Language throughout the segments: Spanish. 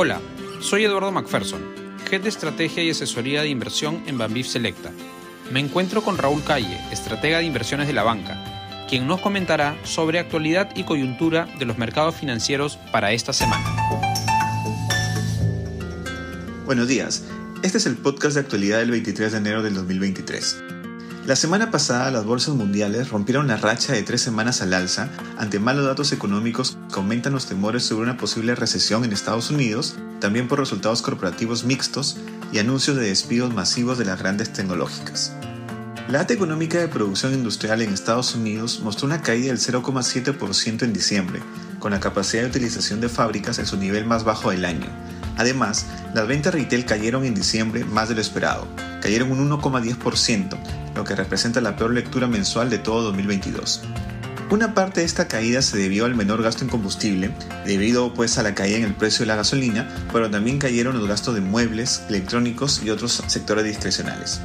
Hola, soy Eduardo McPherson, Head de Estrategia y Asesoría de Inversión en Banbif Selecta. Me encuentro con Raúl Calle, estratega de inversiones de la banca, quien nos comentará sobre actualidad y coyuntura de los mercados financieros para esta semana. Buenos días, este es el podcast de actualidad del 23 de enero del 2023. La semana pasada las bolsas mundiales rompieron la racha de tres semanas al alza ante malos datos económicos que aumentan los temores sobre una posible recesión en Estados Unidos, también por resultados corporativos mixtos y anuncios de despidos masivos de las grandes tecnológicas. La data económica de producción industrial en Estados Unidos mostró una caída del 0,7% en diciembre, con la capacidad de utilización de fábricas en su nivel más bajo del año. Además, las ventas retail cayeron en diciembre más de lo esperado, cayeron un 1,10%, lo que representa la peor lectura mensual de todo 2022. Una parte de esta caída se debió al menor gasto en combustible, debido pues a la caída en el precio de la gasolina, pero también cayeron los gastos de muebles, electrónicos y otros sectores discrecionales.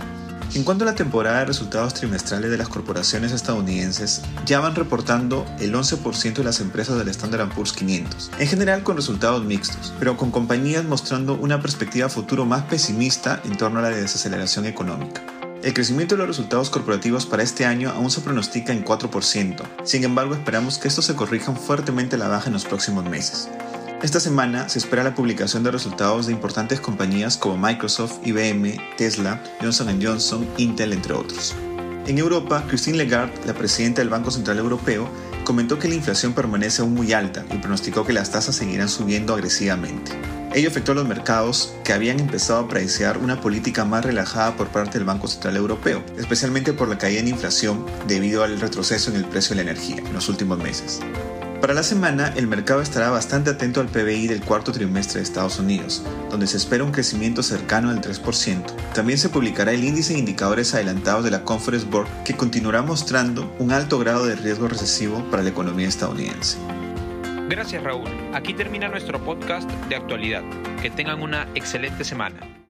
En cuanto a la temporada de resultados trimestrales de las corporaciones estadounidenses, ya van reportando el 11% de las empresas del Standard Poor's 500, en general con resultados mixtos, pero con compañías mostrando una perspectiva futuro más pesimista en torno a la desaceleración económica. El crecimiento de los resultados corporativos para este año aún se pronostica en 4%, sin embargo esperamos que estos se corrijan fuertemente a la baja en los próximos meses. Esta semana se espera la publicación de resultados de importantes compañías como Microsoft, IBM, Tesla, Johnson Johnson, Intel, entre otros. En Europa, Christine Lagarde, la presidenta del Banco Central Europeo, comentó que la inflación permanece aún muy alta y pronosticó que las tasas seguirán subiendo agresivamente. Ello afectó a los mercados que habían empezado a apreciar una política más relajada por parte del Banco Central Europeo, especialmente por la caída en inflación debido al retroceso en el precio de la energía en los últimos meses. Para la semana, el mercado estará bastante atento al PBI del cuarto trimestre de Estados Unidos, donde se espera un crecimiento cercano al 3%. También se publicará el índice de indicadores adelantados de la Conference Board, que continuará mostrando un alto grado de riesgo recesivo para la economía estadounidense. Gracias Raúl. Aquí termina nuestro podcast de actualidad. Que tengan una excelente semana.